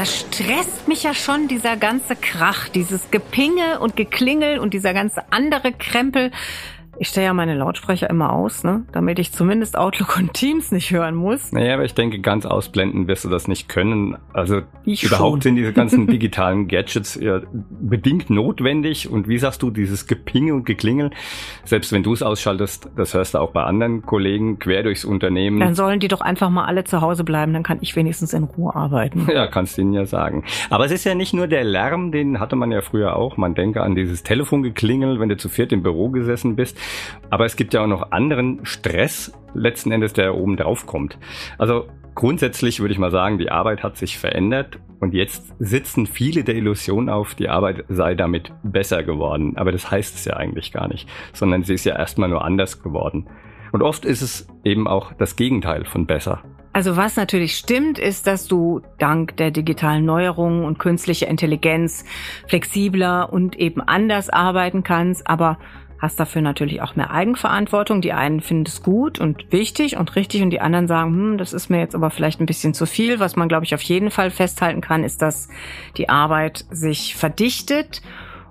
Das stresst mich ja schon, dieser ganze Krach, dieses Gepinge und Geklingel und dieser ganze andere Krempel. Ich stelle ja meine Lautsprecher immer aus, ne? damit ich zumindest Outlook und Teams nicht hören muss. Naja, aber ich denke, ganz ausblenden wirst du das nicht können. Also Ich überhaupt schon. sind diese ganzen digitalen Gadgets ja bedingt notwendig. Und wie sagst du, dieses Gepinge und Geklingel, selbst wenn du es ausschaltest, das hörst du auch bei anderen Kollegen quer durchs Unternehmen. Dann sollen die doch einfach mal alle zu Hause bleiben, dann kann ich wenigstens in Ruhe arbeiten. Ja, kannst du ihnen ja sagen. Aber es ist ja nicht nur der Lärm, den hatte man ja früher auch. Man denke an dieses Telefongeklingel, wenn du zu viert im Büro gesessen bist. Aber es gibt ja auch noch anderen Stress, letzten Endes, der oben drauf kommt. Also grundsätzlich würde ich mal sagen, die Arbeit hat sich verändert und jetzt sitzen viele der Illusion auf, die Arbeit sei damit besser geworden. Aber das heißt es ja eigentlich gar nicht, sondern sie ist ja erstmal nur anders geworden. Und oft ist es eben auch das Gegenteil von besser. Also was natürlich stimmt, ist, dass du dank der digitalen Neuerungen und künstlicher Intelligenz flexibler und eben anders arbeiten kannst, aber hast dafür natürlich auch mehr Eigenverantwortung. Die einen finden es gut und wichtig und richtig und die anderen sagen, hm, das ist mir jetzt aber vielleicht ein bisschen zu viel. Was man, glaube ich, auf jeden Fall festhalten kann, ist, dass die Arbeit sich verdichtet.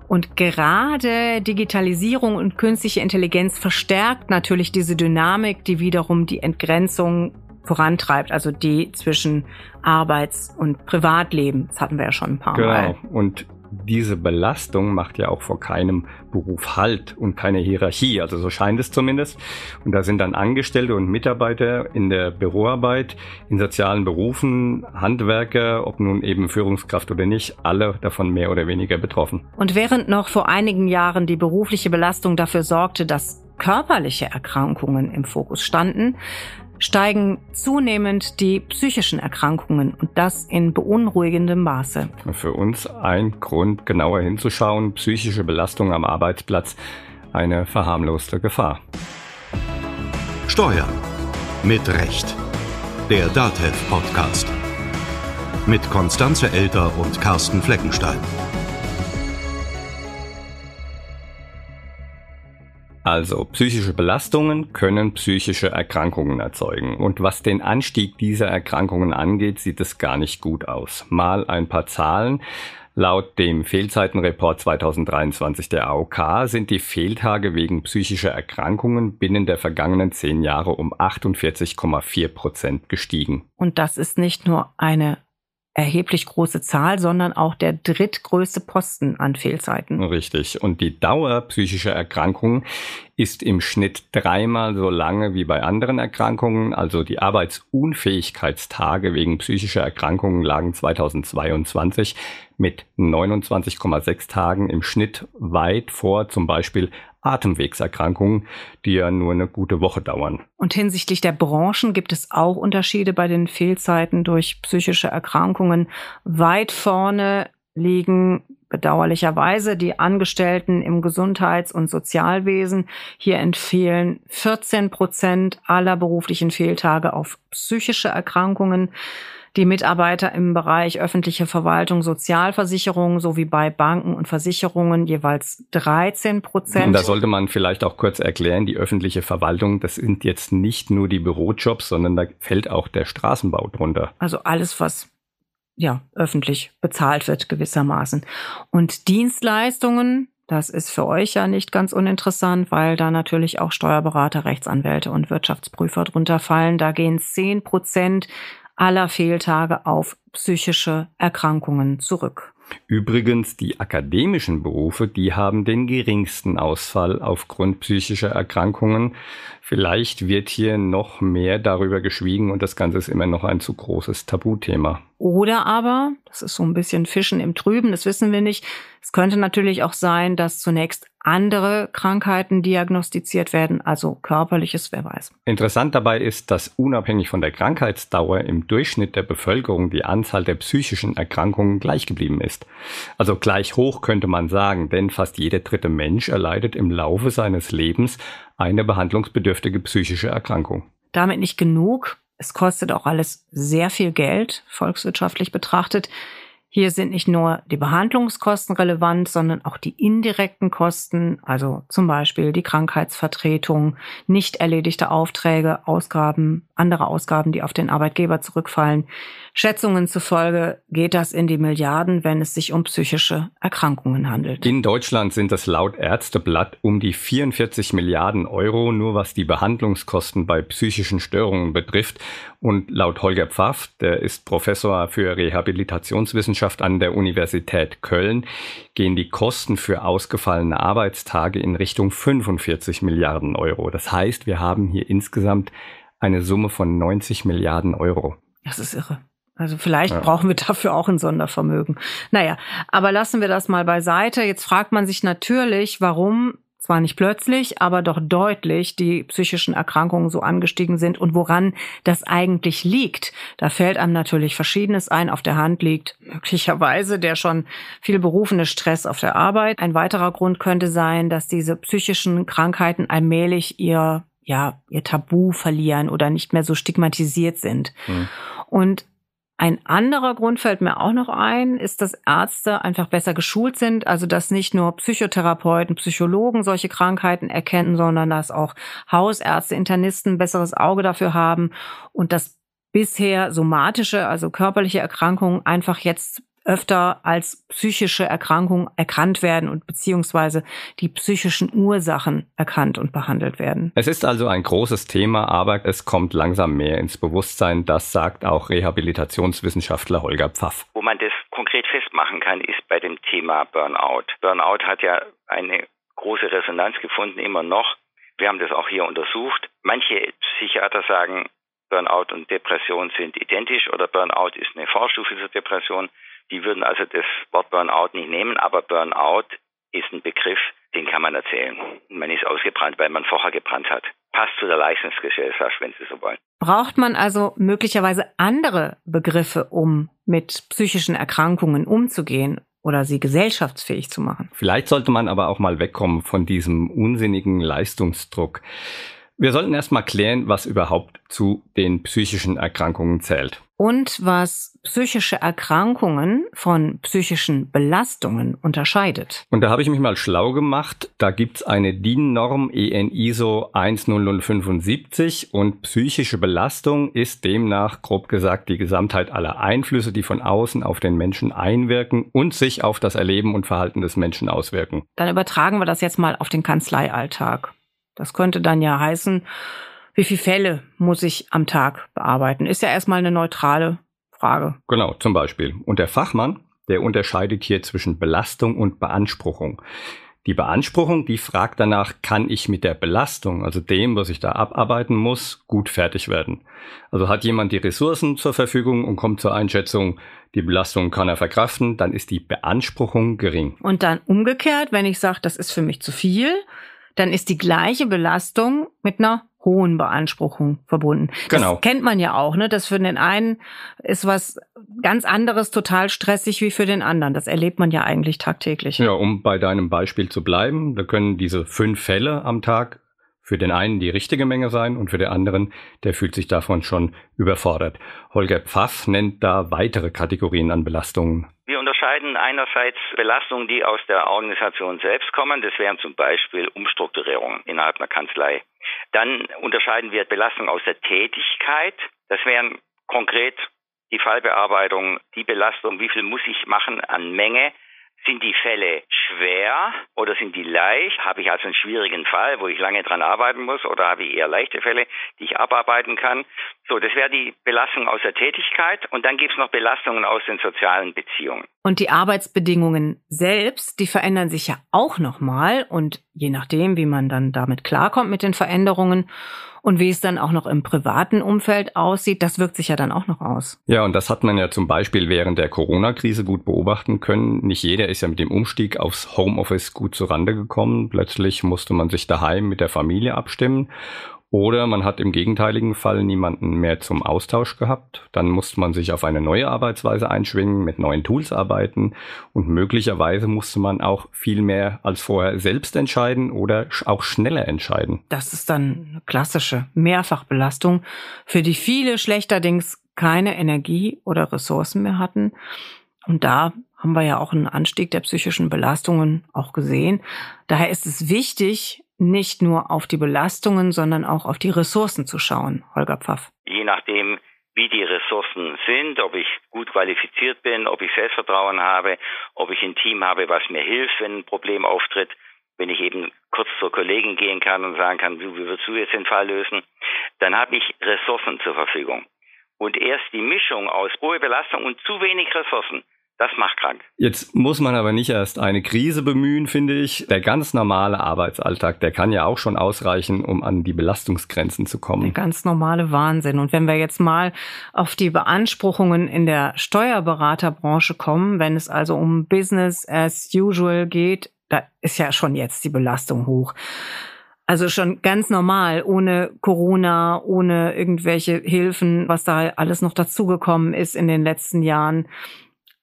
Und gerade Digitalisierung und künstliche Intelligenz verstärkt natürlich diese Dynamik, die wiederum die Entgrenzung vorantreibt, also die zwischen Arbeits- und Privatleben. Das hatten wir ja schon ein paar Mal. Genau. Und diese Belastung macht ja auch vor keinem Beruf Halt und keine Hierarchie. Also so scheint es zumindest. Und da sind dann Angestellte und Mitarbeiter in der Büroarbeit, in sozialen Berufen, Handwerker, ob nun eben Führungskraft oder nicht, alle davon mehr oder weniger betroffen. Und während noch vor einigen Jahren die berufliche Belastung dafür sorgte, dass körperliche Erkrankungen im Fokus standen, steigen zunehmend die psychischen Erkrankungen und das in beunruhigendem Maße. Für uns ein Grund, genauer hinzuschauen, psychische Belastung am Arbeitsplatz, eine verharmloste Gefahr. Steuern mit Recht. Der DATEV Podcast. Mit Konstanze Elter und Carsten Fleckenstein. Also psychische Belastungen können psychische Erkrankungen erzeugen. Und was den Anstieg dieser Erkrankungen angeht, sieht es gar nicht gut aus. Mal ein paar Zahlen. Laut dem Fehlzeitenreport 2023 der AOK sind die Fehltage wegen psychischer Erkrankungen binnen der vergangenen zehn Jahre um 48,4 Prozent gestiegen. Und das ist nicht nur eine erheblich große Zahl, sondern auch der drittgrößte Posten an Fehlzeiten. Richtig. Und die Dauer psychischer Erkrankungen ist im Schnitt dreimal so lange wie bei anderen Erkrankungen. Also die Arbeitsunfähigkeitstage wegen psychischer Erkrankungen lagen 2022 mit 29,6 Tagen im Schnitt weit vor zum Beispiel Atemwegserkrankungen, die ja nur eine gute Woche dauern. Und hinsichtlich der Branchen gibt es auch Unterschiede bei den Fehlzeiten durch psychische Erkrankungen. Weit vorne liegen bedauerlicherweise die Angestellten im Gesundheits- und Sozialwesen. Hier entfehlen 14 Prozent aller beruflichen Fehltage auf psychische Erkrankungen. Die Mitarbeiter im Bereich öffentliche Verwaltung, Sozialversicherung sowie bei Banken und Versicherungen jeweils 13% Und Prozent. da sollte man vielleicht auch kurz erklären, die öffentliche Verwaltung, das sind jetzt nicht nur die Bürojobs, sondern da fällt auch der Straßenbau drunter. Also alles, was ja öffentlich bezahlt wird gewissermaßen. Und Dienstleistungen, das ist für euch ja nicht ganz uninteressant, weil da natürlich auch Steuerberater, Rechtsanwälte und Wirtschaftsprüfer drunter fallen. Da gehen 10 Prozent aller Fehltage auf psychische Erkrankungen zurück. Übrigens, die akademischen Berufe, die haben den geringsten Ausfall aufgrund psychischer Erkrankungen. Vielleicht wird hier noch mehr darüber geschwiegen und das Ganze ist immer noch ein zu großes Tabuthema. Oder aber, das ist so ein bisschen Fischen im Trüben, das wissen wir nicht. Es könnte natürlich auch sein, dass zunächst andere Krankheiten diagnostiziert werden, also körperliches, wer weiß. Interessant dabei ist, dass unabhängig von der Krankheitsdauer im Durchschnitt der Bevölkerung die Anzahl der psychischen Erkrankungen gleich geblieben ist. Also gleich hoch könnte man sagen, denn fast jeder dritte Mensch erleidet im Laufe seines Lebens eine behandlungsbedürftige psychische Erkrankung. Damit nicht genug. Es kostet auch alles sehr viel Geld, volkswirtschaftlich betrachtet. Hier sind nicht nur die Behandlungskosten relevant, sondern auch die indirekten Kosten, also zum Beispiel die Krankheitsvertretung, nicht erledigte Aufträge, Ausgaben, andere Ausgaben, die auf den Arbeitgeber zurückfallen. Schätzungen zufolge geht das in die Milliarden, wenn es sich um psychische Erkrankungen handelt. In Deutschland sind es laut Ärzteblatt um die 44 Milliarden Euro, nur was die Behandlungskosten bei psychischen Störungen betrifft. Und laut Holger Pfaff, der ist Professor für Rehabilitationswissenschaft an der Universität Köln, gehen die Kosten für ausgefallene Arbeitstage in Richtung 45 Milliarden Euro. Das heißt, wir haben hier insgesamt eine Summe von 90 Milliarden Euro. Das ist irre. Also vielleicht ja. brauchen wir dafür auch ein Sondervermögen. Naja, aber lassen wir das mal beiseite. Jetzt fragt man sich natürlich, warum zwar nicht plötzlich, aber doch deutlich die psychischen Erkrankungen so angestiegen sind und woran das eigentlich liegt. Da fällt einem natürlich Verschiedenes ein. Auf der Hand liegt möglicherweise der schon viel berufene Stress auf der Arbeit. Ein weiterer Grund könnte sein, dass diese psychischen Krankheiten allmählich ihr ja, ihr Tabu verlieren oder nicht mehr so stigmatisiert sind. Mhm. Und ein anderer Grund fällt mir auch noch ein, ist, dass Ärzte einfach besser geschult sind, also dass nicht nur Psychotherapeuten, Psychologen solche Krankheiten erkennen, sondern dass auch Hausärzte, Internisten besseres Auge dafür haben und dass bisher somatische, also körperliche Erkrankungen einfach jetzt öfter als psychische Erkrankung erkannt werden und beziehungsweise die psychischen Ursachen erkannt und behandelt werden. Es ist also ein großes Thema, aber es kommt langsam mehr ins Bewusstsein. Das sagt auch Rehabilitationswissenschaftler Holger Pfaff. Wo man das konkret festmachen kann, ist bei dem Thema Burnout. Burnout hat ja eine große Resonanz gefunden, immer noch. Wir haben das auch hier untersucht. Manche Psychiater sagen, Burnout und Depression sind identisch oder Burnout ist eine Vorstufe zur Depression. Die würden also das Wort Burnout nicht nehmen, aber Burnout ist ein Begriff, den kann man erzählen. Man ist ausgebrannt, weil man vorher gebrannt hat. Passt zu der Leistungsgesellschaft, wenn Sie so wollen. Braucht man also möglicherweise andere Begriffe, um mit psychischen Erkrankungen umzugehen oder sie gesellschaftsfähig zu machen? Vielleicht sollte man aber auch mal wegkommen von diesem unsinnigen Leistungsdruck. Wir sollten erstmal klären, was überhaupt zu den psychischen Erkrankungen zählt. Und was psychische Erkrankungen von psychischen Belastungen unterscheidet. Und da habe ich mich mal schlau gemacht. Da gibt's eine DIN-Norm EN ISO 10075 und psychische Belastung ist demnach grob gesagt die Gesamtheit aller Einflüsse, die von außen auf den Menschen einwirken und sich auf das Erleben und Verhalten des Menschen auswirken. Dann übertragen wir das jetzt mal auf den Kanzleialltag. Das könnte dann ja heißen, wie viele Fälle muss ich am Tag bearbeiten? Ist ja erstmal eine neutrale Frage. Genau, zum Beispiel. Und der Fachmann, der unterscheidet hier zwischen Belastung und Beanspruchung. Die Beanspruchung, die fragt danach, kann ich mit der Belastung, also dem, was ich da abarbeiten muss, gut fertig werden? Also hat jemand die Ressourcen zur Verfügung und kommt zur Einschätzung, die Belastung kann er verkraften, dann ist die Beanspruchung gering. Und dann umgekehrt, wenn ich sage, das ist für mich zu viel, dann ist die gleiche Belastung mit einer hohen Beanspruchung verbunden. Genau. Das kennt man ja auch, ne? Das für den einen ist was ganz anderes total stressig wie für den anderen. Das erlebt man ja eigentlich tagtäglich. Ja, um bei deinem Beispiel zu bleiben, da können diese fünf Fälle am Tag für den einen die richtige Menge sein und für den anderen, der fühlt sich davon schon überfordert. Holger Pfaff nennt da weitere Kategorien an Belastungen. Wir unterscheiden einerseits Belastungen, die aus der Organisation selbst kommen. Das wären zum Beispiel Umstrukturierungen innerhalb einer Kanzlei. Dann unterscheiden wir Belastungen aus der Tätigkeit. Das wären konkret die Fallbearbeitung, die Belastung, wie viel muss ich machen an Menge sind die Fälle schwer oder sind die leicht? Habe ich also einen schwierigen Fall, wo ich lange dran arbeiten muss oder habe ich eher leichte Fälle, die ich abarbeiten kann? So, das wäre die Belastung aus der Tätigkeit und dann gibt es noch Belastungen aus den sozialen Beziehungen. Und die Arbeitsbedingungen selbst, die verändern sich ja auch nochmal und je nachdem, wie man dann damit klarkommt mit den Veränderungen, und wie es dann auch noch im privaten Umfeld aussieht, das wirkt sich ja dann auch noch aus. Ja, und das hat man ja zum Beispiel während der Corona-Krise gut beobachten können. Nicht jeder ist ja mit dem Umstieg aufs Homeoffice gut zurande gekommen. Plötzlich musste man sich daheim mit der Familie abstimmen. Oder man hat im gegenteiligen Fall niemanden mehr zum Austausch gehabt. Dann musste man sich auf eine neue Arbeitsweise einschwingen, mit neuen Tools arbeiten und möglicherweise musste man auch viel mehr als vorher selbst entscheiden oder auch schneller entscheiden. Das ist dann eine klassische Mehrfachbelastung, für die viele schlechterdings keine Energie oder Ressourcen mehr hatten Und da haben wir ja auch einen Anstieg der psychischen Belastungen auch gesehen. Daher ist es wichtig, nicht nur auf die Belastungen, sondern auch auf die Ressourcen zu schauen, Holger Pfaff. Je nachdem, wie die Ressourcen sind, ob ich gut qualifiziert bin, ob ich Selbstvertrauen habe, ob ich ein Team habe, was mir hilft, wenn ein Problem auftritt, wenn ich eben kurz zur Kollegin gehen kann und sagen kann, wie würdest du jetzt den Fall lösen, dann habe ich Ressourcen zur Verfügung. Und erst die Mischung aus hohe Belastung und zu wenig Ressourcen das macht krank. Jetzt muss man aber nicht erst eine Krise bemühen, finde ich. Der ganz normale Arbeitsalltag, der kann ja auch schon ausreichen, um an die Belastungsgrenzen zu kommen. Der ganz normale Wahnsinn. Und wenn wir jetzt mal auf die Beanspruchungen in der Steuerberaterbranche kommen, wenn es also um Business as usual geht, da ist ja schon jetzt die Belastung hoch. Also schon ganz normal, ohne Corona, ohne irgendwelche Hilfen, was da alles noch dazugekommen ist in den letzten Jahren.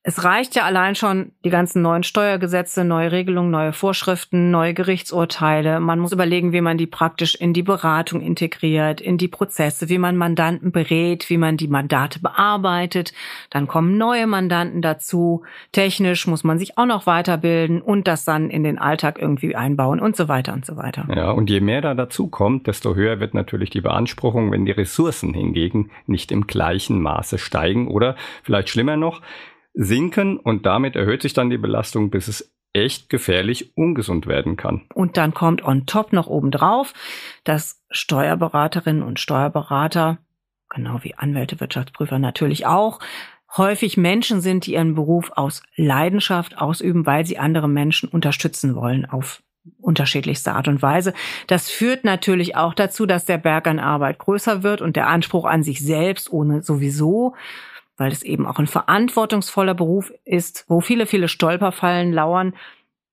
Es reicht ja allein schon die ganzen neuen Steuergesetze, neue Regelungen, neue Vorschriften, neue Gerichtsurteile. Man muss überlegen, wie man die praktisch in die Beratung integriert, in die Prozesse, wie man Mandanten berät, wie man die Mandate bearbeitet. Dann kommen neue Mandanten dazu. Technisch muss man sich auch noch weiterbilden und das dann in den Alltag irgendwie einbauen und so weiter und so weiter. Ja, und je mehr da dazu kommt, desto höher wird natürlich die Beanspruchung, wenn die Ressourcen hingegen nicht im gleichen Maße steigen oder vielleicht schlimmer noch, sinken und damit erhöht sich dann die Belastung, bis es echt gefährlich ungesund werden kann. Und dann kommt on top noch obendrauf, dass Steuerberaterinnen und Steuerberater, genau wie Anwälte, Wirtschaftsprüfer natürlich auch, häufig Menschen sind, die ihren Beruf aus Leidenschaft ausüben, weil sie andere Menschen unterstützen wollen auf unterschiedlichste Art und Weise. Das führt natürlich auch dazu, dass der Berg an Arbeit größer wird und der Anspruch an sich selbst ohne sowieso weil es eben auch ein verantwortungsvoller Beruf ist, wo viele, viele Stolperfallen lauern,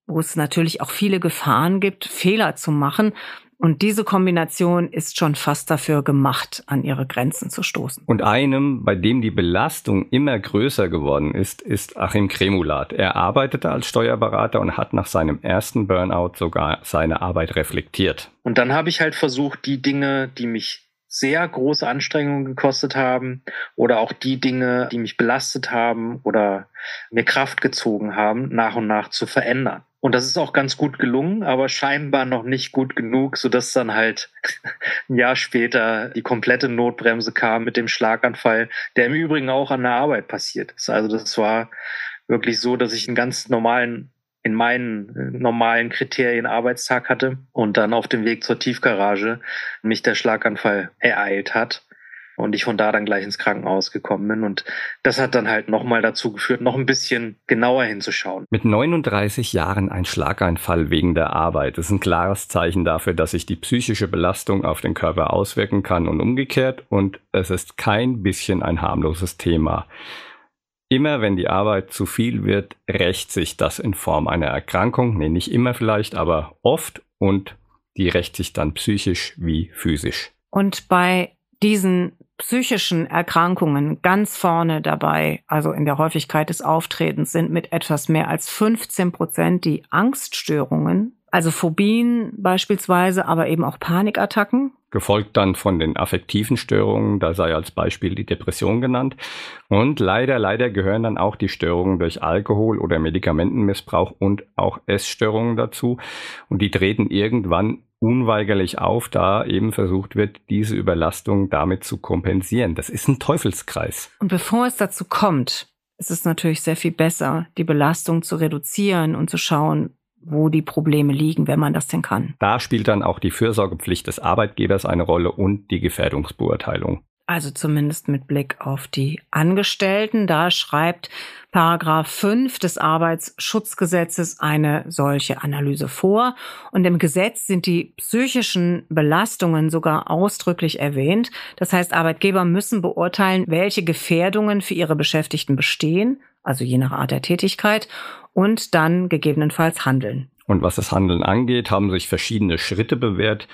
wo es natürlich auch viele Gefahren gibt, Fehler zu machen. Und diese Kombination ist schon fast dafür gemacht, an ihre Grenzen zu stoßen. Und einem, bei dem die Belastung immer größer geworden ist, ist Achim Kremulat. Er arbeitete als Steuerberater und hat nach seinem ersten Burnout sogar seine Arbeit reflektiert. Und dann habe ich halt versucht, die Dinge, die mich sehr große Anstrengungen gekostet haben oder auch die Dinge, die mich belastet haben oder mir Kraft gezogen haben, nach und nach zu verändern. Und das ist auch ganz gut gelungen, aber scheinbar noch nicht gut genug, sodass dann halt ein Jahr später die komplette Notbremse kam mit dem Schlaganfall, der im Übrigen auch an der Arbeit passiert ist. Also das war wirklich so, dass ich einen ganz normalen in meinen äh, normalen Kriterien Arbeitstag hatte und dann auf dem Weg zur Tiefgarage mich der Schlaganfall ereilt hat und ich von da dann gleich ins Krankenhaus gekommen bin. Und das hat dann halt nochmal dazu geführt, noch ein bisschen genauer hinzuschauen. Mit 39 Jahren ein Schlaganfall wegen der Arbeit ist ein klares Zeichen dafür, dass sich die psychische Belastung auf den Körper auswirken kann und umgekehrt. Und es ist kein bisschen ein harmloses Thema. Immer wenn die Arbeit zu viel wird, rächt sich das in Form einer Erkrankung. Nee, nicht immer vielleicht, aber oft und die rächt sich dann psychisch wie physisch. Und bei diesen psychischen Erkrankungen ganz vorne dabei, also in der Häufigkeit des Auftretens, sind mit etwas mehr als 15 Prozent die Angststörungen, also Phobien beispielsweise, aber eben auch Panikattacken gefolgt dann von den affektiven Störungen, da sei als Beispiel die Depression genannt. Und leider, leider gehören dann auch die Störungen durch Alkohol oder Medikamentenmissbrauch und auch Essstörungen dazu. Und die treten irgendwann unweigerlich auf, da eben versucht wird, diese Überlastung damit zu kompensieren. Das ist ein Teufelskreis. Und bevor es dazu kommt, ist es natürlich sehr viel besser, die Belastung zu reduzieren und zu schauen, wo die Probleme liegen, wenn man das denn kann. Da spielt dann auch die Fürsorgepflicht des Arbeitgebers eine Rolle und die Gefährdungsbeurteilung. Also zumindest mit Blick auf die Angestellten. Da schreibt Paragraph 5 des Arbeitsschutzgesetzes eine solche Analyse vor. Und im Gesetz sind die psychischen Belastungen sogar ausdrücklich erwähnt. Das heißt, Arbeitgeber müssen beurteilen, welche Gefährdungen für ihre Beschäftigten bestehen, also je nach Art der Tätigkeit, und dann gegebenenfalls handeln. Und was das Handeln angeht, haben sich verschiedene Schritte bewährt,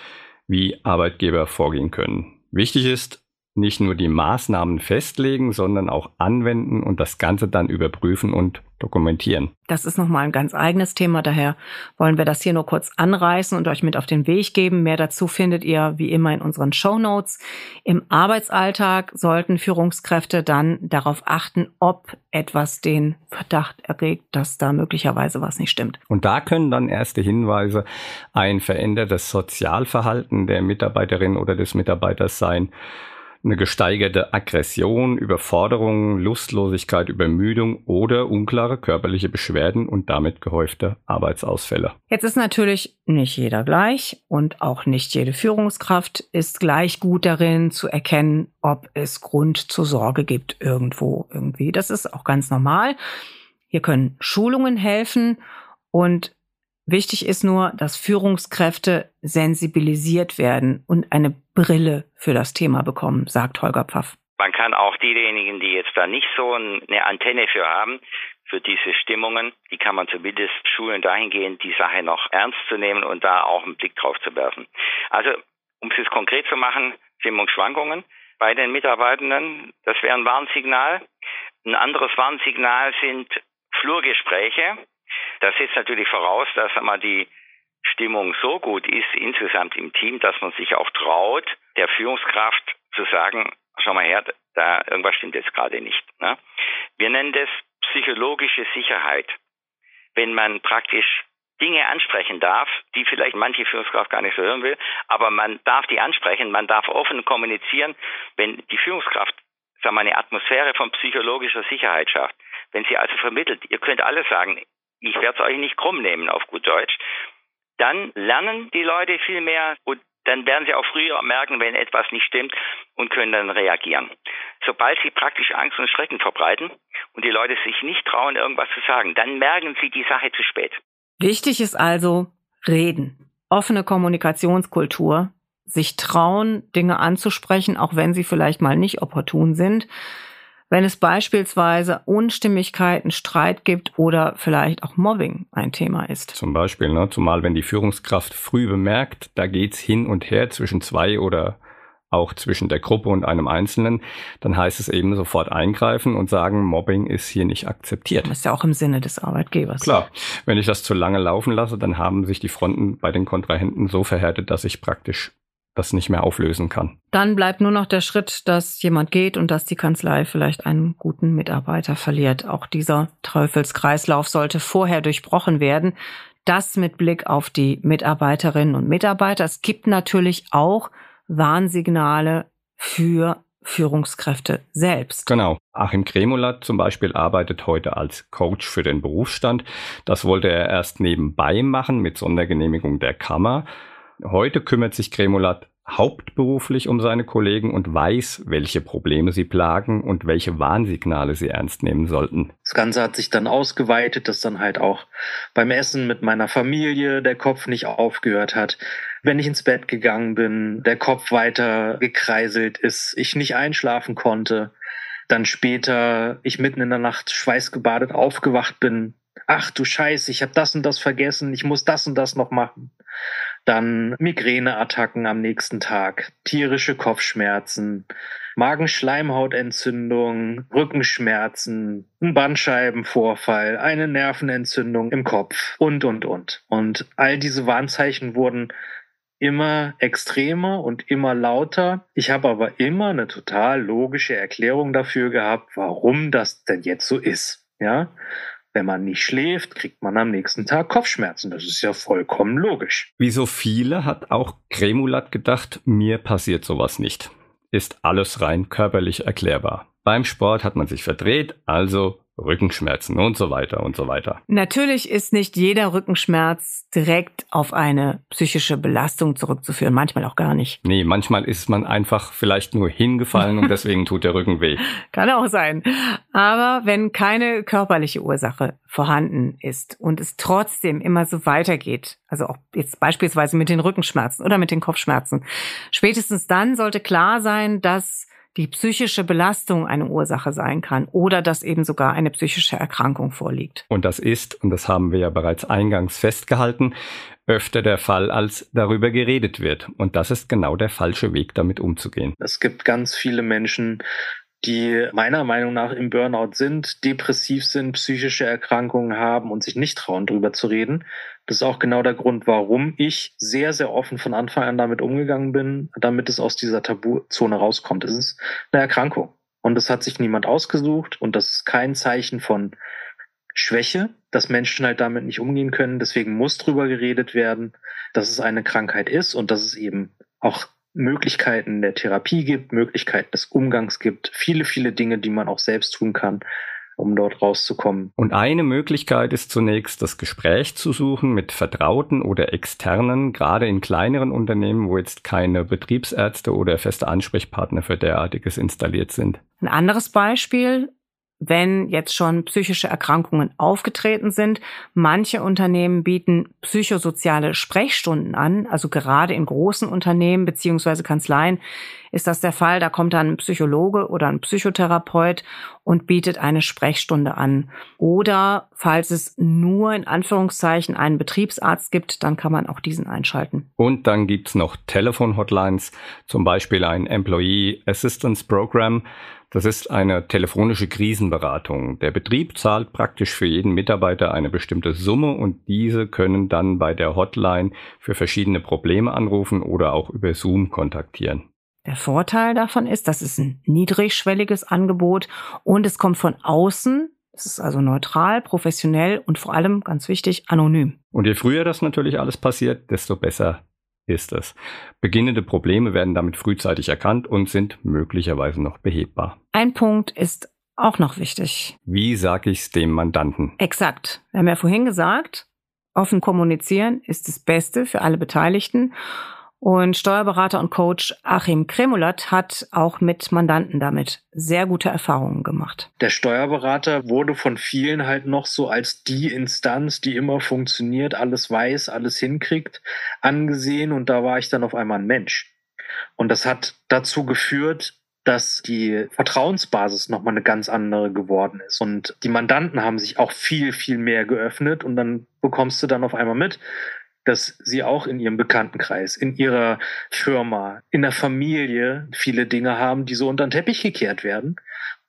wie Arbeitgeber vorgehen können. Wichtig ist, nicht nur die Maßnahmen festlegen, sondern auch anwenden und das Ganze dann überprüfen und dokumentieren. Das ist nochmal ein ganz eigenes Thema, daher wollen wir das hier nur kurz anreißen und euch mit auf den Weg geben. Mehr dazu findet ihr wie immer in unseren Show Notes. Im Arbeitsalltag sollten Führungskräfte dann darauf achten, ob etwas den Verdacht erregt, dass da möglicherweise was nicht stimmt. Und da können dann erste Hinweise ein verändertes Sozialverhalten der Mitarbeiterin oder des Mitarbeiters sein eine gesteigerte Aggression, Überforderung, Lustlosigkeit, Übermüdung oder unklare körperliche Beschwerden und damit gehäufte Arbeitsausfälle. Jetzt ist natürlich nicht jeder gleich und auch nicht jede Führungskraft ist gleich gut darin zu erkennen, ob es Grund zur Sorge gibt irgendwo irgendwie. Das ist auch ganz normal. Hier können Schulungen helfen und Wichtig ist nur, dass Führungskräfte sensibilisiert werden und eine Brille für das Thema bekommen, sagt Holger Pfaff. Man kann auch diejenigen, die jetzt da nicht so eine Antenne für haben, für diese Stimmungen, die kann man zumindest schulen dahingehend, die Sache noch ernst zu nehmen und da auch einen Blick drauf zu werfen. Also, um es jetzt konkret zu machen, Stimmungsschwankungen bei den Mitarbeitenden, das wäre ein Warnsignal. Ein anderes Warnsignal sind Flurgespräche, das setzt natürlich voraus, dass einmal die Stimmung so gut ist insgesamt im Team, dass man sich auch traut, der Führungskraft zu sagen, schau mal her, da irgendwas stimmt jetzt gerade nicht. Ne? Wir nennen das psychologische Sicherheit. Wenn man praktisch Dinge ansprechen darf, die vielleicht manche Führungskraft gar nicht so hören will, aber man darf die ansprechen, man darf offen kommunizieren, wenn die Führungskraft sagen wir, eine Atmosphäre von psychologischer Sicherheit schafft. Wenn sie also vermittelt, ihr könnt alles sagen, ich werde es euch nicht krumm nehmen auf gut Deutsch, dann lernen die Leute viel mehr und dann werden sie auch früher merken, wenn etwas nicht stimmt und können dann reagieren. Sobald sie praktisch Angst und Schrecken verbreiten und die Leute sich nicht trauen, irgendwas zu sagen, dann merken sie die Sache zu spät. Wichtig ist also reden, offene Kommunikationskultur, sich trauen, Dinge anzusprechen, auch wenn sie vielleicht mal nicht opportun sind wenn es beispielsweise Unstimmigkeiten, Streit gibt oder vielleicht auch Mobbing ein Thema ist. Zum Beispiel, ne? zumal wenn die Führungskraft früh bemerkt, da geht's hin und her zwischen zwei oder auch zwischen der Gruppe und einem Einzelnen, dann heißt es eben sofort eingreifen und sagen, Mobbing ist hier nicht akzeptiert. Das ist ja auch im Sinne des Arbeitgebers. Klar, wenn ich das zu lange laufen lasse, dann haben sich die Fronten bei den Kontrahenten so verhärtet, dass ich praktisch das nicht mehr auflösen kann. Dann bleibt nur noch der Schritt, dass jemand geht und dass die Kanzlei vielleicht einen guten Mitarbeiter verliert. Auch dieser Teufelskreislauf sollte vorher durchbrochen werden. Das mit Blick auf die Mitarbeiterinnen und Mitarbeiter. Es gibt natürlich auch Warnsignale für Führungskräfte selbst. Genau. Achim Kremulat zum Beispiel arbeitet heute als Coach für den Berufsstand. Das wollte er erst nebenbei machen mit Sondergenehmigung der Kammer. Heute kümmert sich Kremulat hauptberuflich um seine Kollegen und weiß, welche Probleme sie plagen und welche Warnsignale sie ernst nehmen sollten. Das Ganze hat sich dann ausgeweitet, dass dann halt auch beim Essen mit meiner Familie der Kopf nicht aufgehört hat. Wenn ich ins Bett gegangen bin, der Kopf weiter gekreiselt ist, ich nicht einschlafen konnte. Dann später ich mitten in der Nacht schweißgebadet aufgewacht bin. Ach du Scheiße, ich habe das und das vergessen, ich muss das und das noch machen dann Migräneattacken am nächsten Tag, tierische Kopfschmerzen, Magenschleimhautentzündung, Rückenschmerzen, ein Bandscheibenvorfall, eine Nervenentzündung im Kopf und, und, und. Und all diese Warnzeichen wurden immer extremer und immer lauter. Ich habe aber immer eine total logische Erklärung dafür gehabt, warum das denn jetzt so ist. Ja, wenn man nicht schläft, kriegt man am nächsten Tag Kopfschmerzen. Das ist ja vollkommen logisch. Wie so viele hat auch Kremulat gedacht, mir passiert sowas nicht. Ist alles rein körperlich erklärbar. Beim Sport hat man sich verdreht, also Rückenschmerzen und so weiter und so weiter. Natürlich ist nicht jeder Rückenschmerz direkt auf eine psychische Belastung zurückzuführen, manchmal auch gar nicht. Nee, manchmal ist man einfach vielleicht nur hingefallen und deswegen tut der Rücken weh. Kann auch sein. Aber wenn keine körperliche Ursache vorhanden ist und es trotzdem immer so weitergeht, also auch jetzt beispielsweise mit den Rückenschmerzen oder mit den Kopfschmerzen, spätestens dann sollte klar sein, dass die psychische Belastung eine Ursache sein kann oder dass eben sogar eine psychische Erkrankung vorliegt. Und das ist, und das haben wir ja bereits eingangs festgehalten, öfter der Fall, als darüber geredet wird. Und das ist genau der falsche Weg, damit umzugehen. Es gibt ganz viele Menschen, die meiner Meinung nach im Burnout sind, depressiv sind, psychische Erkrankungen haben und sich nicht trauen, darüber zu reden. Das ist auch genau der Grund, warum ich sehr, sehr offen von Anfang an damit umgegangen bin, damit es aus dieser Tabuzone rauskommt. Es ist eine Erkrankung und es hat sich niemand ausgesucht und das ist kein Zeichen von Schwäche, dass Menschen halt damit nicht umgehen können. Deswegen muss drüber geredet werden, dass es eine Krankheit ist und dass es eben auch Möglichkeiten der Therapie gibt, Möglichkeiten des Umgangs gibt, viele, viele Dinge, die man auch selbst tun kann, um dort rauszukommen. Und eine Möglichkeit ist zunächst, das Gespräch zu suchen mit Vertrauten oder Externen, gerade in kleineren Unternehmen, wo jetzt keine Betriebsärzte oder feste Ansprechpartner für derartiges installiert sind. Ein anderes Beispiel wenn jetzt schon psychische Erkrankungen aufgetreten sind. Manche Unternehmen bieten psychosoziale Sprechstunden an, also gerade in großen Unternehmen beziehungsweise Kanzleien ist das der Fall. Da kommt dann ein Psychologe oder ein Psychotherapeut und bietet eine Sprechstunde an. Oder falls es nur in Anführungszeichen einen Betriebsarzt gibt, dann kann man auch diesen einschalten. Und dann gibt's noch Telefon-Hotlines, zum Beispiel ein Employee Assistance Program. Das ist eine telefonische Krisenberatung. Der Betrieb zahlt praktisch für jeden Mitarbeiter eine bestimmte Summe und diese können dann bei der Hotline für verschiedene Probleme anrufen oder auch über Zoom kontaktieren. Der Vorteil davon ist, das ist ein niedrigschwelliges Angebot und es kommt von außen. Es ist also neutral, professionell und vor allem, ganz wichtig, anonym. Und je früher das natürlich alles passiert, desto besser ist es. Beginnende Probleme werden damit frühzeitig erkannt und sind möglicherweise noch behebbar. Ein Punkt ist auch noch wichtig. Wie sage ich es dem Mandanten? Exakt. Wir haben ja vorhin gesagt, offen kommunizieren ist das Beste für alle Beteiligten. Und Steuerberater und Coach Achim Kremulat hat auch mit Mandanten damit sehr gute Erfahrungen gemacht. Der Steuerberater wurde von vielen halt noch so als die Instanz, die immer funktioniert, alles weiß, alles hinkriegt, angesehen. Und da war ich dann auf einmal ein Mensch. Und das hat dazu geführt, dass die Vertrauensbasis nochmal eine ganz andere geworden ist. Und die Mandanten haben sich auch viel, viel mehr geöffnet und dann bekommst du dann auf einmal mit, dass sie auch in ihrem Bekanntenkreis, in ihrer Firma, in der Familie viele Dinge haben, die so unter den Teppich gekehrt werden.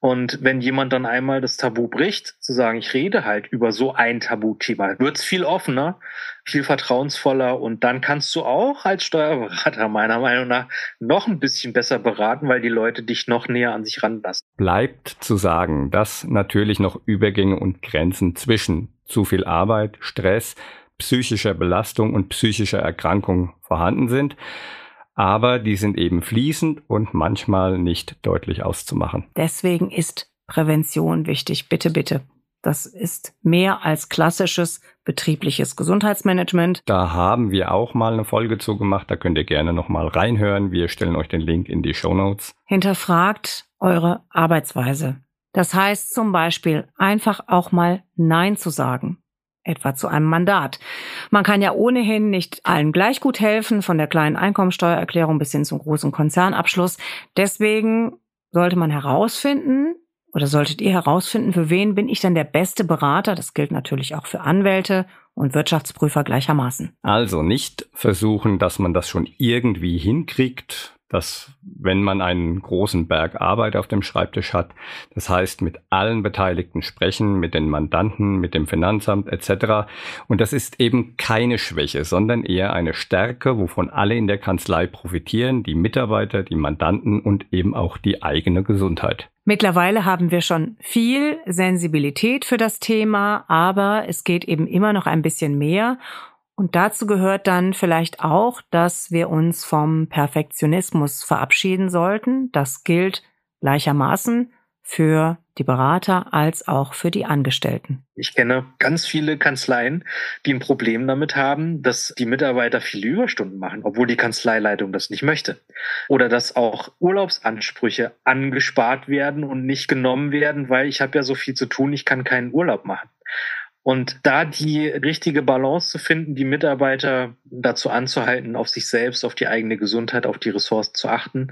Und wenn jemand dann einmal das Tabu bricht, zu sagen, ich rede halt über so ein Tabuthema, wird es viel offener, viel vertrauensvoller und dann kannst du auch als Steuerberater meiner Meinung nach noch ein bisschen besser beraten, weil die Leute dich noch näher an sich ranlassen. Bleibt zu sagen, dass natürlich noch Übergänge und Grenzen zwischen zu viel Arbeit, Stress, psychischer Belastung und psychischer Erkrankung vorhanden sind, aber die sind eben fließend und manchmal nicht deutlich auszumachen. Deswegen ist Prävention wichtig. Bitte, bitte. Das ist mehr als klassisches betriebliches Gesundheitsmanagement. Da haben wir auch mal eine Folge zu gemacht. Da könnt ihr gerne noch mal reinhören. Wir stellen euch den Link in die Show Notes. Hinterfragt eure Arbeitsweise. Das heißt zum Beispiel einfach auch mal Nein zu sagen etwa zu einem Mandat. Man kann ja ohnehin nicht allen gleich gut helfen, von der kleinen Einkommensteuererklärung bis hin zum großen Konzernabschluss. Deswegen sollte man herausfinden, oder solltet ihr herausfinden, für wen bin ich denn der beste Berater? Das gilt natürlich auch für Anwälte und Wirtschaftsprüfer gleichermaßen. Also nicht versuchen, dass man das schon irgendwie hinkriegt, dass wenn man einen großen Berg Arbeit auf dem Schreibtisch hat, das heißt mit allen Beteiligten sprechen, mit den Mandanten, mit dem Finanzamt etc. Und das ist eben keine Schwäche, sondern eher eine Stärke, wovon alle in der Kanzlei profitieren, die Mitarbeiter, die Mandanten und eben auch die eigene Gesundheit. Mittlerweile haben wir schon viel Sensibilität für das Thema, aber es geht eben immer noch ein bisschen mehr. Und dazu gehört dann vielleicht auch, dass wir uns vom Perfektionismus verabschieden sollten. Das gilt gleichermaßen für die Berater als auch für die Angestellten. Ich kenne ganz viele Kanzleien, die ein Problem damit haben, dass die Mitarbeiter viele Überstunden machen, obwohl die Kanzleileitung das nicht möchte. Oder dass auch Urlaubsansprüche angespart werden und nicht genommen werden, weil ich habe ja so viel zu tun, ich kann keinen Urlaub machen. Und da die richtige Balance zu finden, die Mitarbeiter dazu anzuhalten, auf sich selbst, auf die eigene Gesundheit, auf die Ressourcen zu achten,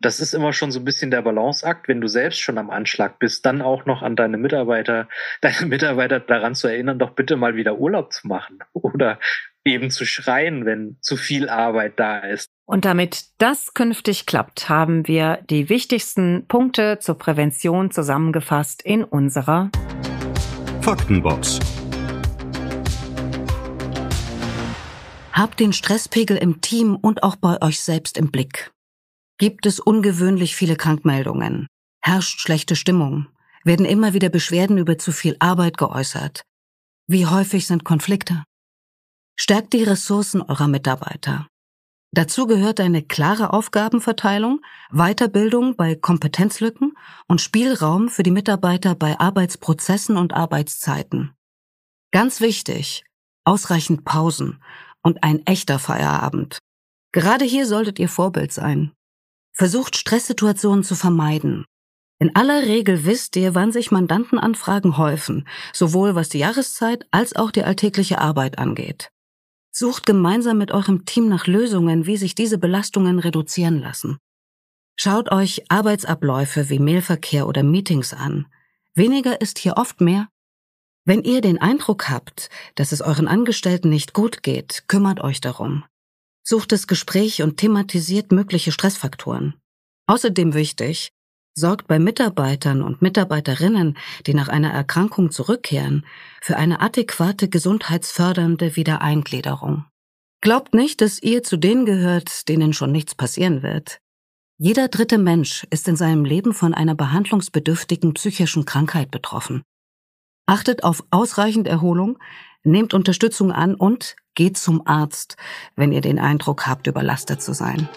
das ist immer schon so ein bisschen der Balanceakt, wenn du selbst schon am Anschlag bist, dann auch noch an deine Mitarbeiter, deine Mitarbeiter daran zu erinnern, doch bitte mal wieder Urlaub zu machen oder eben zu schreien, wenn zu viel Arbeit da ist. Und damit das künftig klappt, haben wir die wichtigsten Punkte zur Prävention zusammengefasst in unserer Faktenbox. Habt den Stresspegel im Team und auch bei euch selbst im Blick. Gibt es ungewöhnlich viele Krankmeldungen? Herrscht schlechte Stimmung? Werden immer wieder Beschwerden über zu viel Arbeit geäußert? Wie häufig sind Konflikte? Stärkt die Ressourcen eurer Mitarbeiter. Dazu gehört eine klare Aufgabenverteilung, Weiterbildung bei Kompetenzlücken und Spielraum für die Mitarbeiter bei Arbeitsprozessen und Arbeitszeiten. Ganz wichtig, ausreichend Pausen und ein echter Feierabend. Gerade hier solltet ihr Vorbild sein. Versucht Stresssituationen zu vermeiden. In aller Regel wisst ihr, wann sich Mandantenanfragen häufen, sowohl was die Jahreszeit als auch die alltägliche Arbeit angeht. Sucht gemeinsam mit eurem Team nach Lösungen, wie sich diese Belastungen reduzieren lassen. Schaut euch Arbeitsabläufe wie Mailverkehr oder Meetings an. Weniger ist hier oft mehr. Wenn ihr den Eindruck habt, dass es euren Angestellten nicht gut geht, kümmert euch darum. Sucht das Gespräch und thematisiert mögliche Stressfaktoren. Außerdem wichtig, sorgt bei Mitarbeitern und Mitarbeiterinnen, die nach einer Erkrankung zurückkehren, für eine adäquate gesundheitsfördernde Wiedereingliederung. Glaubt nicht, dass ihr zu denen gehört, denen schon nichts passieren wird. Jeder dritte Mensch ist in seinem Leben von einer behandlungsbedürftigen psychischen Krankheit betroffen. Achtet auf ausreichend Erholung, nehmt Unterstützung an und geht zum Arzt, wenn ihr den Eindruck habt, überlastet zu sein.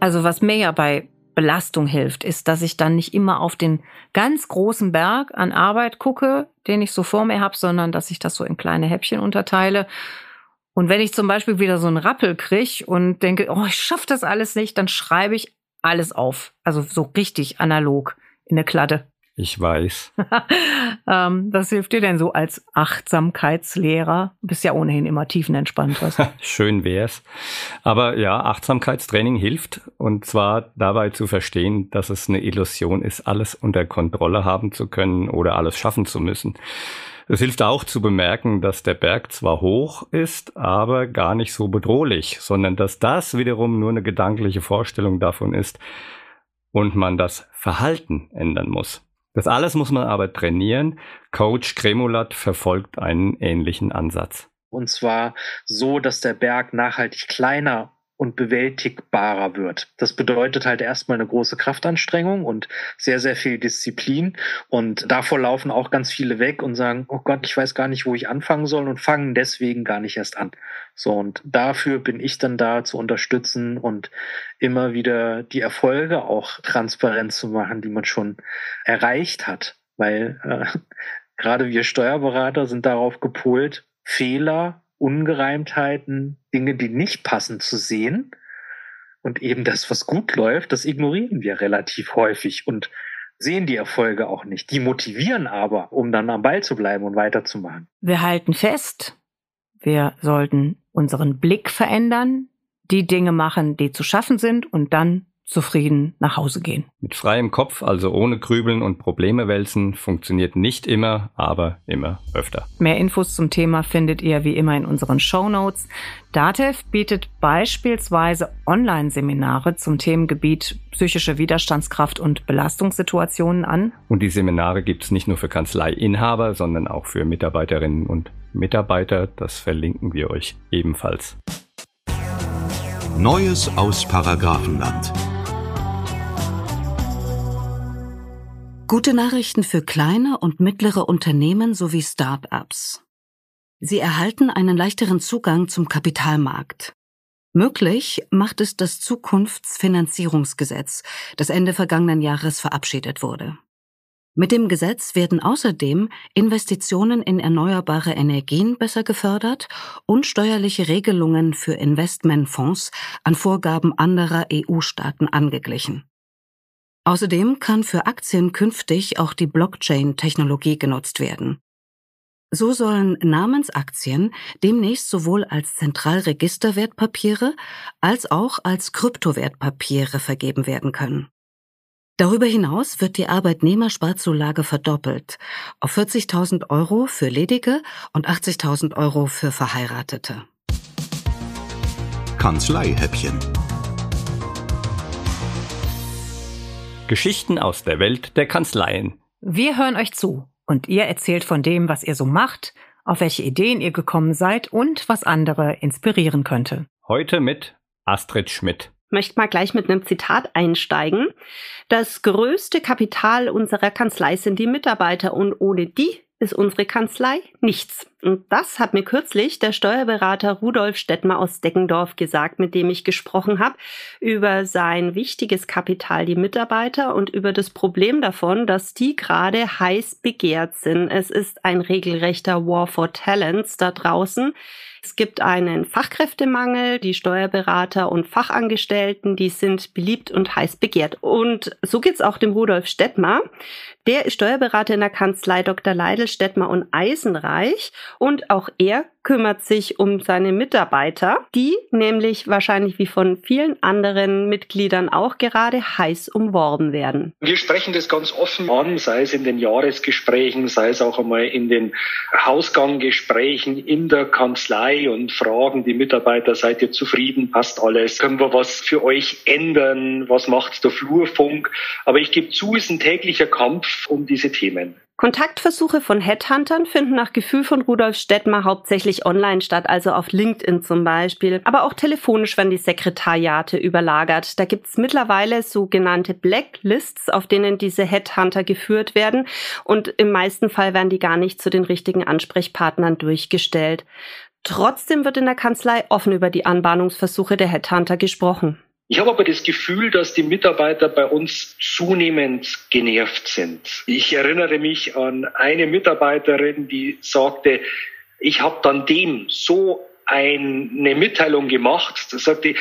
Also was mir ja bei Belastung hilft, ist, dass ich dann nicht immer auf den ganz großen Berg an Arbeit gucke, den ich so vor mir habe, sondern dass ich das so in kleine Häppchen unterteile. Und wenn ich zum Beispiel wieder so einen Rappel kriege und denke, oh, ich schaffe das alles nicht, dann schreibe ich alles auf. Also so richtig analog in der Kladde. Ich weiß. ähm, was hilft dir denn so als Achtsamkeitslehrer? Du bist ja ohnehin immer tiefenentspannt. Was? Schön wär's. Aber ja, Achtsamkeitstraining hilft und zwar dabei zu verstehen, dass es eine Illusion ist, alles unter Kontrolle haben zu können oder alles schaffen zu müssen. Es hilft auch zu bemerken, dass der Berg zwar hoch ist, aber gar nicht so bedrohlich, sondern dass das wiederum nur eine gedankliche Vorstellung davon ist und man das Verhalten ändern muss. Das alles muss man aber trainieren. Coach Kremulat verfolgt einen ähnlichen Ansatz. Und zwar so, dass der Berg nachhaltig kleiner und bewältigbarer wird. Das bedeutet halt erstmal eine große Kraftanstrengung und sehr, sehr viel Disziplin. Und davor laufen auch ganz viele weg und sagen, oh Gott, ich weiß gar nicht, wo ich anfangen soll und fangen deswegen gar nicht erst an. So, und dafür bin ich dann da zu unterstützen und immer wieder die Erfolge auch transparent zu machen, die man schon erreicht hat. Weil äh, gerade wir Steuerberater sind darauf gepolt, Fehler Ungereimtheiten, Dinge, die nicht passen, zu sehen. Und eben das, was gut läuft, das ignorieren wir relativ häufig und sehen die Erfolge auch nicht. Die motivieren aber, um dann am Ball zu bleiben und weiterzumachen. Wir halten fest, wir sollten unseren Blick verändern, die Dinge machen, die zu schaffen sind und dann zufrieden nach Hause gehen. Mit freiem Kopf, also ohne Grübeln und Probleme wälzen, funktioniert nicht immer, aber immer öfter. Mehr Infos zum Thema findet ihr wie immer in unseren Show Notes. DATEV bietet beispielsweise Online-Seminare zum Themengebiet psychische Widerstandskraft und Belastungssituationen an. Und die Seminare gibt es nicht nur für Kanzleiinhaber, sondern auch für Mitarbeiterinnen und Mitarbeiter. Das verlinken wir euch ebenfalls. Neues aus Paragrafenland. Gute Nachrichten für kleine und mittlere Unternehmen sowie Start-ups. Sie erhalten einen leichteren Zugang zum Kapitalmarkt. Möglich macht es das Zukunftsfinanzierungsgesetz, das Ende vergangenen Jahres verabschiedet wurde. Mit dem Gesetz werden außerdem Investitionen in erneuerbare Energien besser gefördert und steuerliche Regelungen für Investmentfonds an Vorgaben anderer EU-Staaten angeglichen. Außerdem kann für Aktien künftig auch die Blockchain-Technologie genutzt werden. So sollen Namensaktien demnächst sowohl als Zentralregisterwertpapiere als auch als Kryptowertpapiere vergeben werden können. Darüber hinaus wird die Arbeitnehmersparzulage verdoppelt auf 40.000 Euro für Ledige und 80.000 Euro für Verheiratete. Kanzleihäppchen. Geschichten aus der Welt der Kanzleien. Wir hören euch zu und ihr erzählt von dem, was ihr so macht, auf welche Ideen ihr gekommen seid und was andere inspirieren könnte. Heute mit Astrid Schmidt möchte mal gleich mit einem Zitat einsteigen. Das größte Kapital unserer Kanzlei sind die Mitarbeiter und ohne die ist unsere Kanzlei nichts. Und das hat mir kürzlich der Steuerberater Rudolf Stettmer aus Deckendorf gesagt, mit dem ich gesprochen habe, über sein wichtiges Kapital, die Mitarbeiter und über das Problem davon, dass die gerade heiß begehrt sind. Es ist ein regelrechter War for Talents da draußen. Es gibt einen Fachkräftemangel, die Steuerberater und Fachangestellten, die sind beliebt und heiß begehrt. Und so geht's auch dem Rudolf Stettmer. Der ist Steuerberater in der Kanzlei Dr. Leidel, Stettmer und Eisenreich und auch er kümmert sich um seine Mitarbeiter, die nämlich wahrscheinlich wie von vielen anderen Mitgliedern auch gerade heiß umworben werden. Wir sprechen das ganz offen an, sei es in den Jahresgesprächen, sei es auch einmal in den Hausganggesprächen in der Kanzlei und fragen die Mitarbeiter, seid ihr zufrieden, passt alles, können wir was für euch ändern, was macht der Flurfunk? Aber ich gebe zu, es ist ein täglicher Kampf um diese Themen. Kontaktversuche von Headhuntern finden nach Gefühl von Rudolf Stettmer hauptsächlich online statt, also auf LinkedIn zum Beispiel. Aber auch telefonisch werden die Sekretariate überlagert. Da gibt's mittlerweile sogenannte Blacklists, auf denen diese Headhunter geführt werden. Und im meisten Fall werden die gar nicht zu den richtigen Ansprechpartnern durchgestellt. Trotzdem wird in der Kanzlei offen über die Anbahnungsversuche der Headhunter gesprochen. Ich habe aber das Gefühl, dass die Mitarbeiter bei uns zunehmend genervt sind. Ich erinnere mich an eine Mitarbeiterin, die sagte, ich habe dann dem so eine Mitteilung gemacht, da sagte,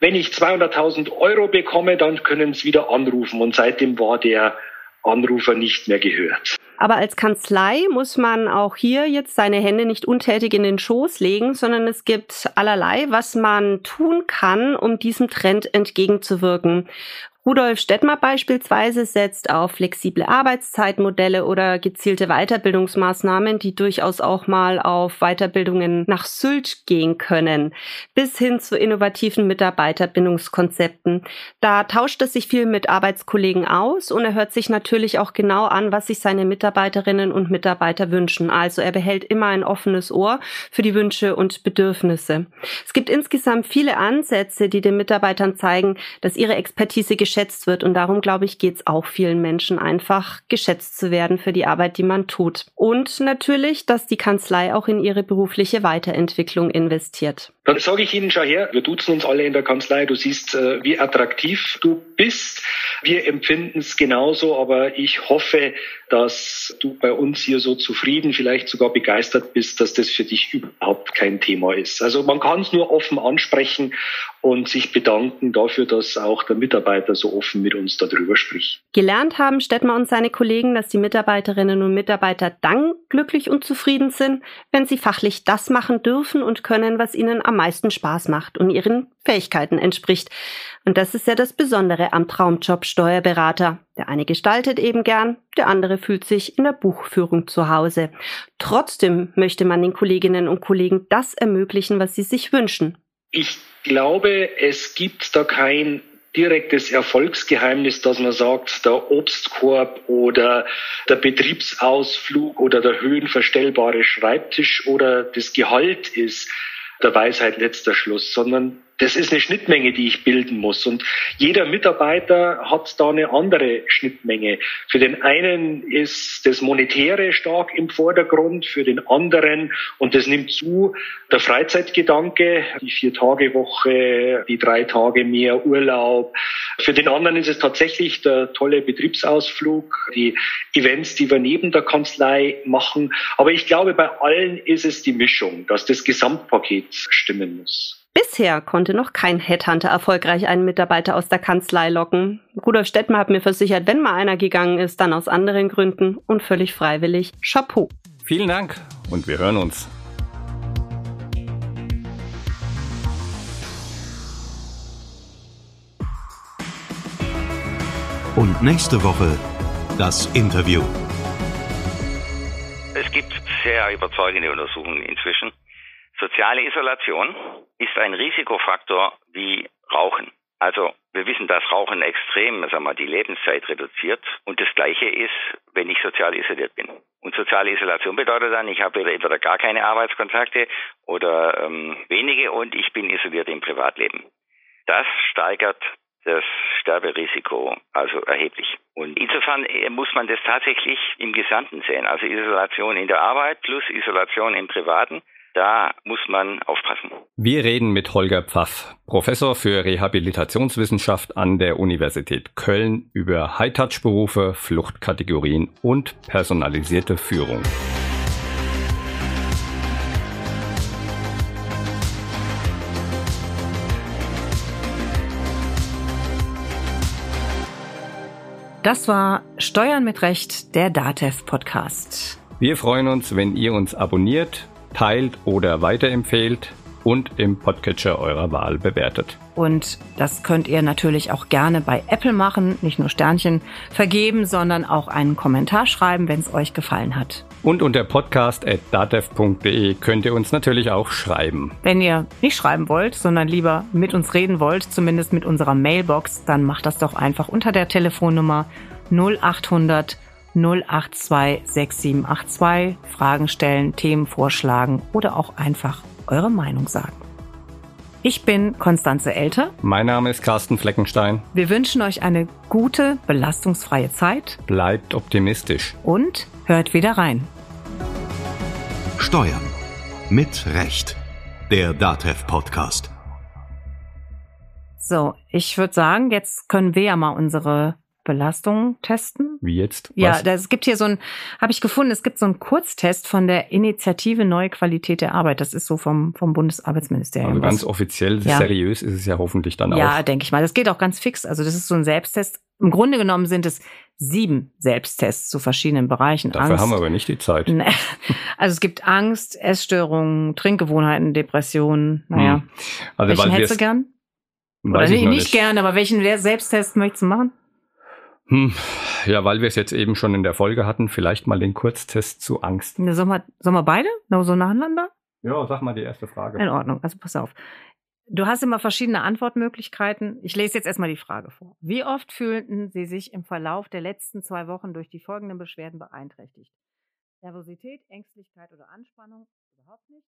wenn ich 200.000 Euro bekomme, dann können Sie wieder anrufen. Und seitdem war der Anrufer nicht mehr gehört. Aber als Kanzlei muss man auch hier jetzt seine Hände nicht untätig in den Schoß legen, sondern es gibt allerlei, was man tun kann, um diesem Trend entgegenzuwirken. Rudolf Stettmer beispielsweise setzt auf flexible Arbeitszeitmodelle oder gezielte Weiterbildungsmaßnahmen, die durchaus auch mal auf Weiterbildungen nach Sylt gehen können, bis hin zu innovativen Mitarbeiterbindungskonzepten. Da tauscht er sich viel mit Arbeitskollegen aus und er hört sich natürlich auch genau an, was sich seine Mitarbeiterinnen und Mitarbeiter wünschen. Also er behält immer ein offenes Ohr für die Wünsche und Bedürfnisse. Es gibt insgesamt viele Ansätze, die den Mitarbeitern zeigen, dass ihre Expertise geschätzt wird. Und darum, glaube ich, geht es auch vielen Menschen einfach, geschätzt zu werden für die Arbeit, die man tut. Und natürlich, dass die Kanzlei auch in ihre berufliche Weiterentwicklung investiert. Dann sage ich Ihnen, schau her, wir duzen uns alle in der Kanzlei. Du siehst, äh, wie attraktiv du bist. Wir empfinden es genauso, aber ich hoffe, dass du bei uns hier so zufrieden, vielleicht sogar begeistert bist, dass das für dich überhaupt kein Thema ist. Also man kann es nur offen ansprechen und sich bedanken dafür, dass auch der Mitarbeiter so offen mit uns darüber spricht. Gelernt haben Stettmer und seine Kollegen, dass die Mitarbeiterinnen und Mitarbeiter dann glücklich und zufrieden sind, wenn sie fachlich das machen dürfen und können, was ihnen am meisten Spaß macht und ihren Fähigkeiten entspricht. Und das ist ja das Besondere am Traumjob Steuerberater. Der eine gestaltet eben gern, der andere fühlt sich in der Buchführung zu Hause. Trotzdem möchte man den Kolleginnen und Kollegen das ermöglichen, was sie sich wünschen. Ich glaube, es gibt da kein direktes Erfolgsgeheimnis, dass man sagt, der Obstkorb oder der Betriebsausflug oder der höhenverstellbare Schreibtisch oder das Gehalt ist der Weisheit letzter Schluss, sondern das ist eine Schnittmenge, die ich bilden muss. Und jeder Mitarbeiter hat da eine andere Schnittmenge. Für den einen ist das Monetäre stark im Vordergrund, für den anderen, und das nimmt zu, der Freizeitgedanke, die Vier-Tage-Woche, die drei Tage mehr Urlaub. Für den anderen ist es tatsächlich der tolle Betriebsausflug, die Events, die wir neben der Kanzlei machen. Aber ich glaube, bei allen ist es die Mischung, dass das Gesamtpaket stimmen muss. Bisher konnte noch kein Headhunter erfolgreich einen Mitarbeiter aus der Kanzlei locken. Rudolf Stettmer hat mir versichert, wenn mal einer gegangen ist, dann aus anderen Gründen und völlig freiwillig. Chapeau. Vielen Dank und wir hören uns. Und nächste Woche das Interview. Es gibt sehr überzeugende Untersuchungen inzwischen. Soziale Isolation ist ein Risikofaktor wie Rauchen. Also wir wissen, dass Rauchen extrem sagen wir, die Lebenszeit reduziert. Und das Gleiche ist, wenn ich sozial isoliert bin. Und soziale Isolation bedeutet dann, ich habe entweder gar keine Arbeitskontakte oder ähm, wenige und ich bin isoliert im Privatleben. Das steigert das Sterberisiko also erheblich. Und insofern äh, muss man das tatsächlich im Gesamten sehen. Also Isolation in der Arbeit plus Isolation im Privaten. Da muss man aufpassen. Wir reden mit Holger Pfaff, Professor für Rehabilitationswissenschaft an der Universität Köln über Hightouch-Berufe, Fluchtkategorien und personalisierte Führung. Das war Steuern mit Recht, der DATEV Podcast. Wir freuen uns, wenn ihr uns abonniert, teilt oder weiterempfehlt und im Podcatcher eurer Wahl bewertet. Und das könnt ihr natürlich auch gerne bei Apple machen, nicht nur Sternchen vergeben, sondern auch einen Kommentar schreiben, wenn es euch gefallen hat. Und unter podcast.datev.de könnt ihr uns natürlich auch schreiben. Wenn ihr nicht schreiben wollt, sondern lieber mit uns reden wollt, zumindest mit unserer Mailbox, dann macht das doch einfach unter der Telefonnummer 0800 082 6782 Fragen stellen, Themen vorschlagen oder auch einfach eure Meinung sagen. Ich bin Konstanze Elter. Mein Name ist Carsten Fleckenstein. Wir wünschen euch eine gute, belastungsfreie Zeit. Bleibt optimistisch. Und hört wieder rein. Steuern mit Recht. Der DATEV Podcast. So, ich würde sagen, jetzt können wir ja mal unsere Belastung testen. Wie jetzt? Was? Ja, es gibt hier so ein, habe ich gefunden, es gibt so einen Kurztest von der Initiative Neue Qualität der Arbeit. Das ist so vom, vom Bundesarbeitsministerium. Also ganz offiziell, ja. seriös ist es ja hoffentlich dann ja, auch. Ja, denke ich mal. Das geht auch ganz fix. Also das ist so ein Selbsttest. Im Grunde genommen sind es sieben Selbsttests zu verschiedenen Bereichen. Dafür Angst. haben wir aber nicht die Zeit. Also es gibt Angst, Essstörungen, Trinkgewohnheiten, Depressionen. Naja. Hm. Also, welchen hättest du gern? Oder nee, nicht, nicht gern, aber welchen Selbsttest möchtest du machen? Hm, ja, weil wir es jetzt eben schon in der Folge hatten, vielleicht mal den Kurztest zu Angst. Ja, sollen, wir, sollen wir beide? No, so nacheinander? Ja, sag mal die erste Frage. In Ordnung, also pass auf. Du hast immer verschiedene Antwortmöglichkeiten. Ich lese jetzt erstmal die Frage vor. Wie oft fühlten Sie sich im Verlauf der letzten zwei Wochen durch die folgenden Beschwerden beeinträchtigt? Nervosität, Ängstlichkeit oder Anspannung? Überhaupt nicht.